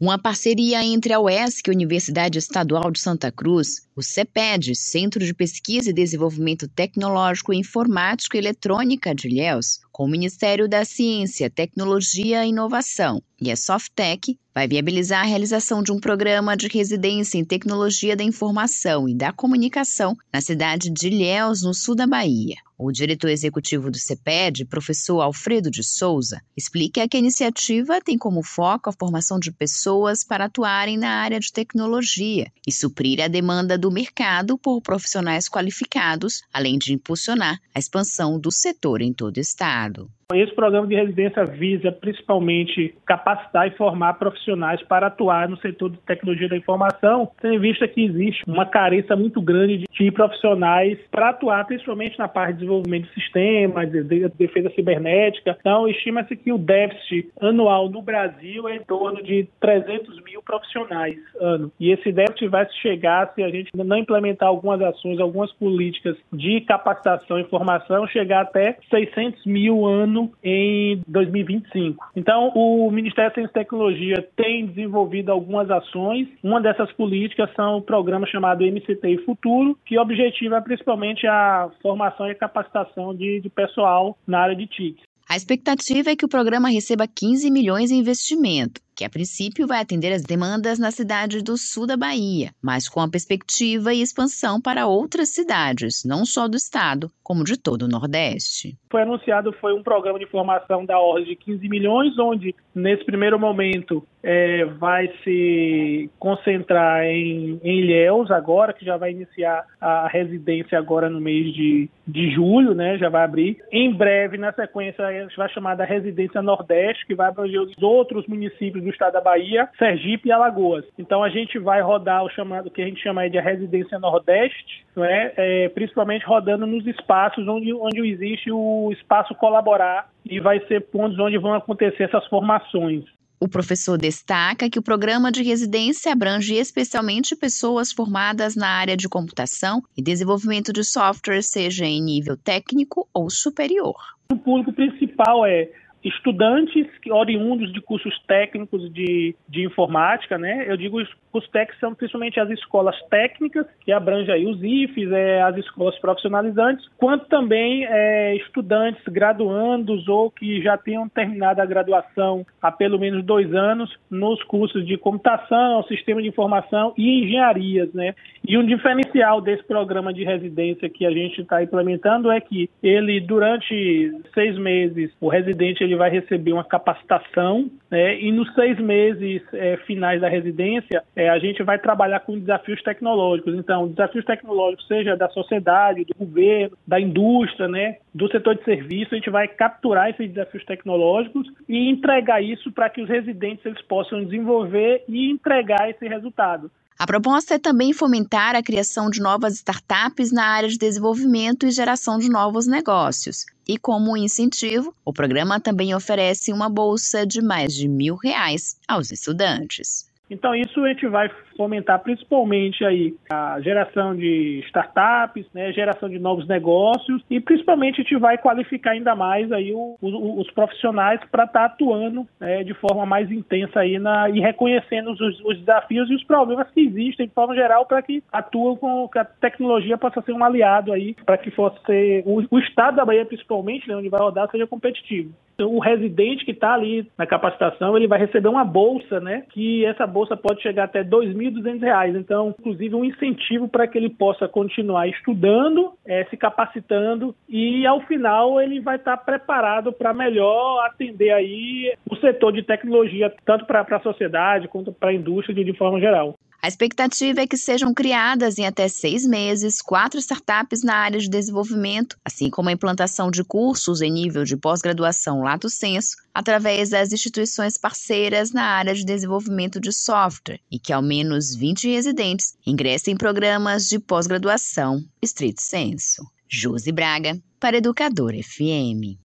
Uma parceria entre a UESC, Universidade Estadual de Santa Cruz, o CEPED, Centro de Pesquisa e Desenvolvimento Tecnológico Informático e Eletrônica de Ilhéus, com o Ministério da Ciência, Tecnologia e Inovação e a Softec, vai viabilizar a realização de um programa de residência em Tecnologia da Informação e da Comunicação na cidade de Ilhéus, no sul da Bahia. O diretor executivo do CEPED, professor Alfredo de Souza, explica que a iniciativa tem como foco a formação de pessoas para atuarem na área de tecnologia e suprir a demanda do mercado por profissionais qualificados, além de impulsionar a expansão do setor em todo o estado. Esse programa de residência visa principalmente capacitar e formar profissionais para atuar no setor de tecnologia da informação, tendo em vista que existe uma carência muito grande de profissionais para atuar principalmente na parte de desenvolvimento de sistemas, de defesa cibernética. Então, estima-se que o déficit anual no Brasil é em torno de 300 mil profissionais ano. E esse déficit vai chegar se a gente não implementar algumas ações, algumas políticas de capacitação e formação, chegar até 600 mil ano em 2025. Então, o Ministério da Ciência e Tecnologia tem desenvolvido algumas ações. Uma dessas políticas são o programa chamado MCT Futuro, que objetiva principalmente a formação e capacitação de, de pessoal na área de TIC. A expectativa é que o programa receba 15 milhões em investimento que a princípio vai atender as demandas na cidade do sul da Bahia, mas com a perspectiva e expansão para outras cidades, não só do estado, como de todo o Nordeste. Foi anunciado foi um programa de formação da ordem de 15 milhões, onde nesse primeiro momento é, vai se concentrar em, em Ilhéus agora, que já vai iniciar a residência agora no mês de, de julho, né? Já vai abrir. Em breve, na sequência, a gente vai chamar da residência Nordeste, que vai abranger os outros municípios do estado da Bahia, Sergipe e Alagoas. Então a gente vai rodar o chamado que a gente chama de residência Nordeste, não é? é principalmente rodando nos espaços onde, onde existe o espaço colaborar e vai ser pontos onde vão acontecer essas formações. O professor destaca que o programa de residência abrange especialmente pessoas formadas na área de computação e desenvolvimento de software, seja em nível técnico ou superior. O público principal é estudantes oriundos de cursos técnicos de, de informática, né? Eu digo os cursos técnicos são principalmente as escolas técnicas, que abrange aí os IFES, é, as escolas profissionalizantes, quanto também é, estudantes graduandos ou que já tenham terminado a graduação há pelo menos dois anos nos cursos de computação, sistema de informação e engenharias, né? E um diferencial desse programa de residência que a gente está implementando é que ele, durante seis meses, o residente ele ele vai receber uma capacitação né, e nos seis meses é, finais da residência é, a gente vai trabalhar com desafios tecnológicos. Então, desafios tecnológicos, seja da sociedade, do governo, da indústria, né, do setor de serviço, a gente vai capturar esses desafios tecnológicos e entregar isso para que os residentes eles possam desenvolver e entregar esse resultado. A proposta é também fomentar a criação de novas startups na área de desenvolvimento e geração de novos negócios. E como incentivo, o programa também oferece uma bolsa de mais de mil reais aos estudantes. Então isso a gente vai fomentar principalmente aí a geração de startups, né, geração de novos negócios e principalmente a gente vai qualificar ainda mais aí o, o, os profissionais para estar tá atuando né, de forma mais intensa aí na, e reconhecendo os, os, desafios e os problemas que existem de forma geral para que atuam com que a tecnologia possa ser um aliado aí para que fosse o, o estado da Bahia principalmente, né, onde vai rodar, seja competitivo. Então, o residente que está ali na capacitação, ele vai receber uma bolsa, né? Que essa bolsa pode chegar até R$ 2.200. Então, inclusive, um incentivo para que ele possa continuar estudando, é, se capacitando e, ao final, ele vai estar tá preparado para melhor atender aí o setor de tecnologia, tanto para a sociedade quanto para a indústria de, de forma geral. A expectativa é que sejam criadas em até seis meses quatro startups na área de desenvolvimento, assim como a implantação de cursos em nível de pós-graduação Lato Senso, através das instituições parceiras na área de desenvolvimento de software, e que ao menos 20 residentes ingressem em programas de pós-graduação Street Senso. Josi Braga, para Educador FM.